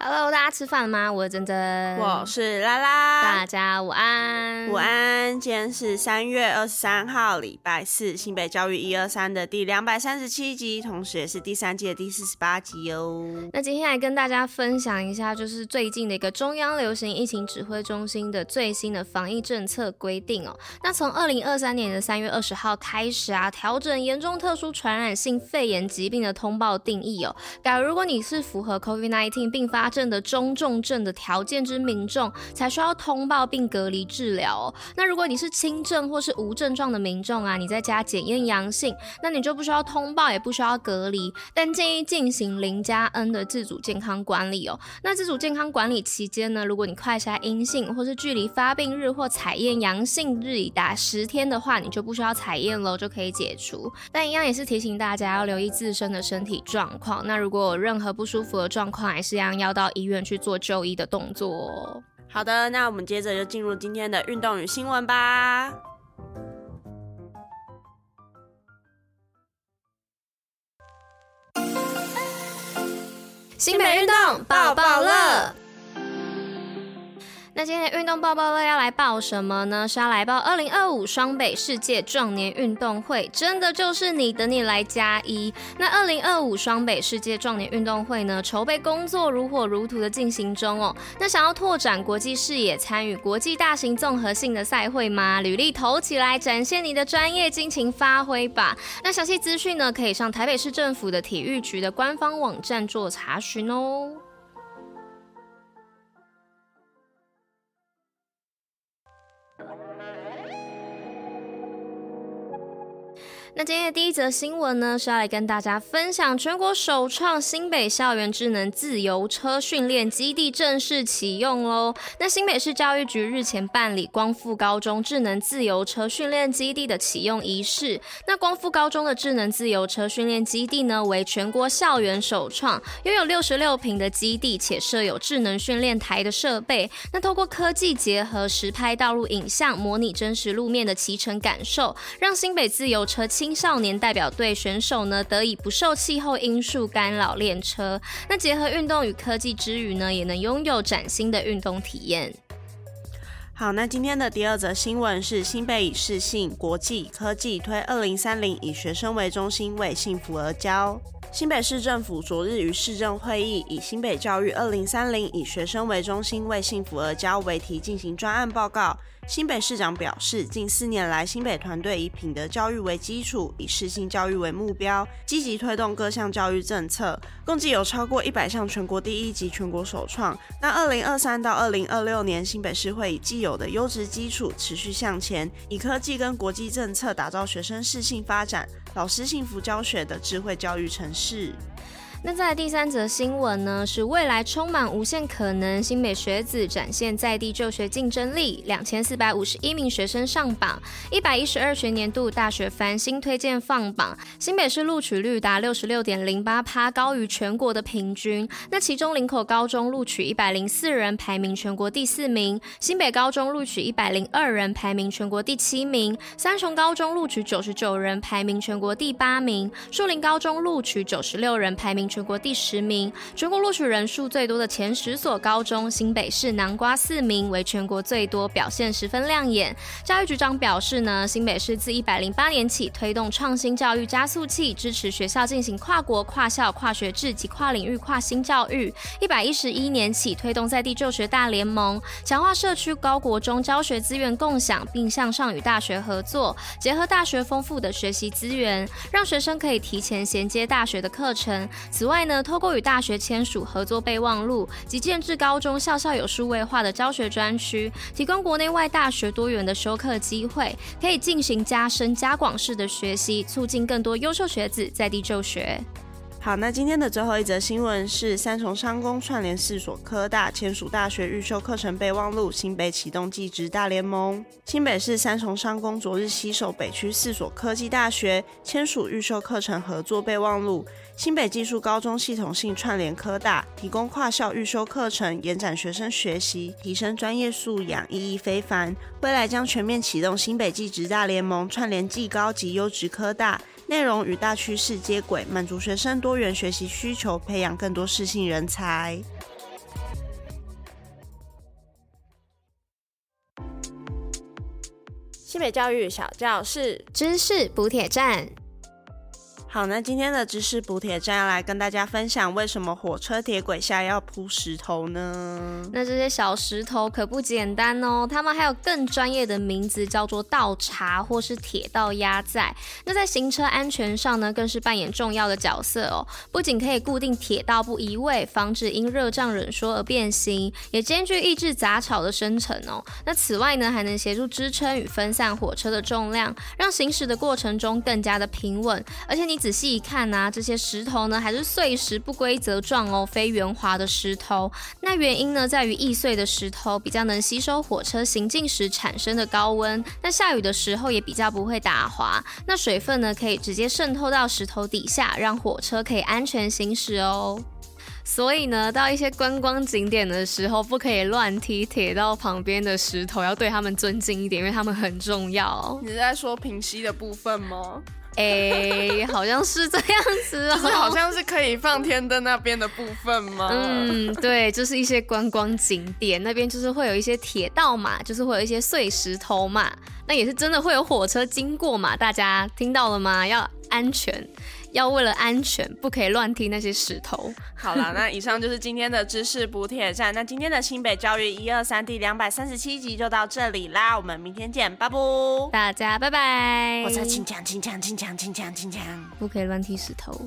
Hello，大家吃饭了吗？我是珍珍，我是拉拉，大家午安，午安。今天是三月二十三号，礼拜四，新北教育一二三的第两百三十七集，同时也是第三季的第四十八集哦。那今天来跟大家分享一下，就是最近的一个中央流行疫情指挥中心的最新的防疫政策规定哦。那从二零二三年的三月二十号开始啊，调整严重特殊传染性肺炎疾病的通报定义哦。假如如果你是符合 COVID-19 并发症的中重症的条件之民众，才需要通报并隔离治疗哦。那如果你是轻症或是无症状的民众啊，你在家检验阳性，那你就不需要通报，也不需要隔离，但建议进行零加 N 的自主健康管理哦。那自主健康管理期间呢，如果你快筛阴性，或是距离发病日或采验阳性日已达十天的话，你就不需要采验喽，就可以解除。但一样也是提醒大家要留意自身的身体状况。那如果有任何不舒服的状况，还是一样要到医院去做就医的动作。好的，那我们接着就进入今天的运动与新闻吧。新北运动抱抱乐。那今天运动报报乐要来报什么呢？是要来报二零二五双北世界壮年运动会，真的就是你等你来加一。那二零二五双北世界壮年运动会呢，筹备工作如火如荼的进行中哦。那想要拓展国际视野，参与国际大型综合性的赛会吗？履历投起来，展现你的专业，尽情发挥吧。那详细资讯呢，可以上台北市政府的体育局的官方网站做查询哦。那今天的第一则新闻呢，是要来跟大家分享全国首创新北校园智能自由车训练基地正式启用喽。那新北市教育局日前办理光复高中智能自由车训练基地的启用仪式。那光复高中的智能自由车训练基地呢，为全国校园首创，拥有六十六坪的基地，且设有智能训练台的设备。那透过科技结合实拍道路影像，模拟真实路面的骑乘感受，让新北自由车青少年代表队选手呢，得以不受气候因素干扰练车。那结合运动与科技之余呢，也能拥有崭新的运动体验。好，那今天的第二则新闻是新北以适性国际科技推二零三零，以学生为中心，为幸福而教。新北市政府昨日于市政会议以新北教育二零三零，以学生为中心，为幸福而教为题进行专案报告。新北市长表示，近四年来，新北团队以品德教育为基础，以适性教育为目标，积极推动各项教育政策，共计有超过一百项全国第一及全国首创。那二零二三到二零二六年，新北市会以既有的优质基础持续向前，以科技跟国际政策打造学生适性发展、老师幸福教学的智慧教育城市。那在第三则新闻呢，是未来充满无限可能，新北学子展现在地就学竞争力，两千四百五十一名学生上榜，一百一十二学年度大学繁星推荐放榜，新北市录取率达六十六点零八趴，高于全国的平均。那其中林口高中录取一百零四人，排名全国第四名；新北高中录取一百零二人，排名全国第七名；三重高中录取九十九人，排名全国第八名；树林高中录取九十六人，排名。全国第十名，全国录取人数最多的前十所高中，新北市南瓜四名为全国最多，表现十分亮眼。教育局长表示呢，新北市自一百零八年起推动创新教育加速器，支持学校进行跨国、跨校、跨学制及跨领域、跨新教育。一百一十一年起推动在地就学大联盟，强化社区高国中教学资源共享，并向上与大学合作，结合大学丰富的学习资源，让学生可以提前衔接大学的课程。此外呢，透过与大学签署合作备忘录及建制高中校校有数位化的教学专区，提供国内外大学多元的修课机会，可以进行加深加广式的学习，促进更多优秀学子在地就学。好，那今天的最后一则新闻是三重商工串联四所科大签署大学预修课程备忘录，新北启动技职大联盟。新北市三重商工昨日携手北区四所科技大学签署预修课程合作备忘录。新北技术高中系统性串联科大，提供跨校预修课程，延展学生学习，提升专业素养，意义非凡。未来将全面启动新北技职大联盟，串联技高及优质科大，内容与大趋势接轨，满足学生多元学习需求，培养更多适性人才。西北教育小教室，知识补铁站。好，那今天的知识补铁站要来跟大家分享，为什么火车铁轨下要铺石头呢？那这些小石头可不简单哦，它们还有更专业的名字，叫做道碴或是铁道压载。那在行车安全上呢，更是扮演重要的角色哦。不仅可以固定铁道不移位，防止因热胀冷缩而变形，也兼具抑制杂草的生成哦。那此外呢，还能协助支撑与分散火车的重量，让行驶的过程中更加的平稳，而且你。仔细一看啊，这些石头呢还是碎石不规则状哦，非圆滑的石头。那原因呢在于易碎的石头比较能吸收火车行进时产生的高温，那下雨的时候也比较不会打滑。那水分呢可以直接渗透到石头底下，让火车可以安全行驶哦。所以呢，到一些观光景点的时候，不可以乱踢铁道旁边的石头，要对他们尊敬一点，因为他们很重要。你是在说平息的部分吗？哎、欸，好像是这样子哦，就是好像是可以放天灯那边的部分吗？嗯，对，就是一些观光景点那边，就是会有一些铁道嘛，就是会有一些碎石头嘛，那也是真的会有火车经过嘛，大家听到了吗？要安全。要为了安全，不可以乱踢那些石头。好了，那以上就是今天的知识补铁站。那今天的新北教育一二三第两百三十七集就到这里啦，我们明天见，拜拜！大家拜拜。我在轻枪轻枪轻枪轻枪轻枪，不可以乱踢石头。